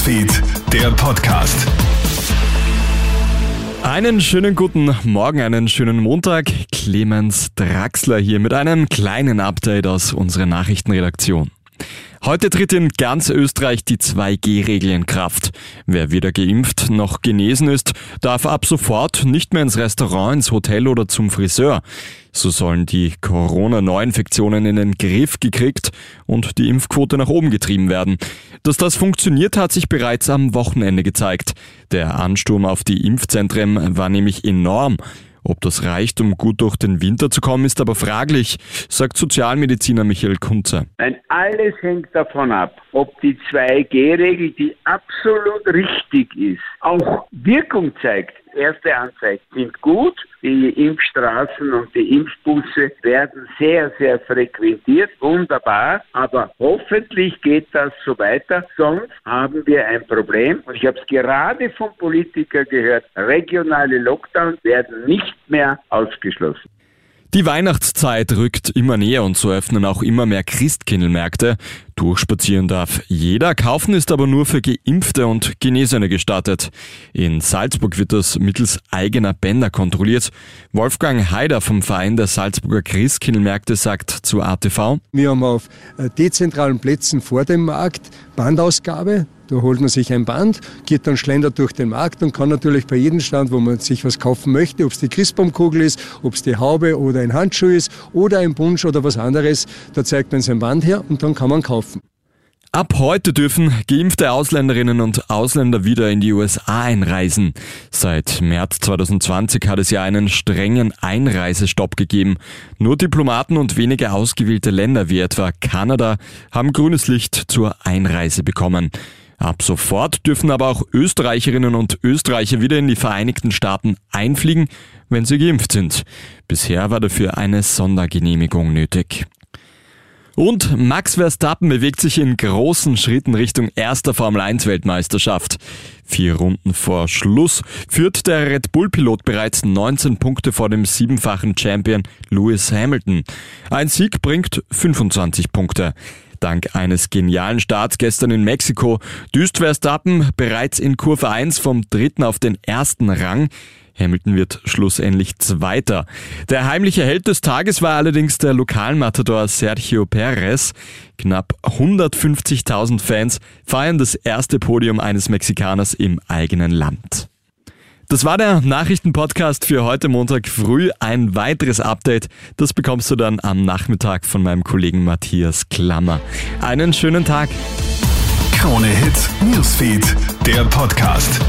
Newsfeed, der Podcast. Einen schönen guten Morgen, einen schönen Montag. Clemens Draxler hier mit einem kleinen Update aus unserer Nachrichtenredaktion. Heute tritt in ganz Österreich die 2G-Regel in Kraft. Wer weder geimpft noch genesen ist, darf ab sofort nicht mehr ins Restaurant, ins Hotel oder zum Friseur. So sollen die Corona-Neuinfektionen in den Griff gekriegt und die Impfquote nach oben getrieben werden. Dass das funktioniert, hat sich bereits am Wochenende gezeigt. Der Ansturm auf die Impfzentren war nämlich enorm. Ob das reicht, um gut durch den Winter zu kommen, ist aber fraglich, sagt Sozialmediziner Michael Kunze. Nein, alles hängt davon ab, ob die 2G-Regel, die absolut richtig ist, auch Wirkung zeigt. Erste Anzeichen sind gut. Die Impfstraßen und die Impfbusse werden sehr, sehr frequentiert. Wunderbar. Aber hoffentlich geht das so weiter. Sonst haben wir ein Problem. Und ich habe es gerade vom Politiker gehört. Regionale Lockdowns werden nicht mehr ausgeschlossen. Die Weihnachtszeit rückt immer näher und so öffnen auch immer mehr Christkindlmärkte. Durchspazieren darf jeder, kaufen ist aber nur für Geimpfte und Genesene gestattet. In Salzburg wird das mittels eigener Bänder kontrolliert. Wolfgang Haider vom Verein der Salzburger Christkindlmärkte sagt zu ATV. Wir haben auf äh, dezentralen Plätzen vor dem Markt Bandausgabe. Da holt man sich ein Band, geht dann schlendert durch den Markt und kann natürlich bei jedem Stand, wo man sich was kaufen möchte, ob es die Christbaumkugel ist, ob es die Haube oder ein Handschuh ist oder ein Bunsch oder was anderes, da zeigt man sein Band her und dann kann man kaufen. Ab heute dürfen geimpfte Ausländerinnen und Ausländer wieder in die USA einreisen. Seit März 2020 hat es ja einen strengen Einreisestopp gegeben. Nur Diplomaten und wenige ausgewählte Länder wie etwa Kanada haben grünes Licht zur Einreise bekommen. Ab sofort dürfen aber auch Österreicherinnen und Österreicher wieder in die Vereinigten Staaten einfliegen, wenn sie geimpft sind. Bisher war dafür eine Sondergenehmigung nötig. Und Max Verstappen bewegt sich in großen Schritten Richtung erster Formel 1 Weltmeisterschaft. Vier Runden vor Schluss führt der Red Bull-Pilot bereits 19 Punkte vor dem siebenfachen Champion Lewis Hamilton. Ein Sieg bringt 25 Punkte. Dank eines genialen Starts gestern in Mexiko düst Verstappen bereits in Kurve 1 vom dritten auf den ersten Rang. Hamilton wird schlussendlich Zweiter. Der heimliche Held des Tages war allerdings der Lokalmatador Sergio Perez. Knapp 150.000 Fans feiern das erste Podium eines Mexikaners im eigenen Land. Das war der Nachrichtenpodcast für heute Montag früh. Ein weiteres Update, das bekommst du dann am Nachmittag von meinem Kollegen Matthias Klammer. Einen schönen Tag. Krone Hits, Newsfeed, der Podcast.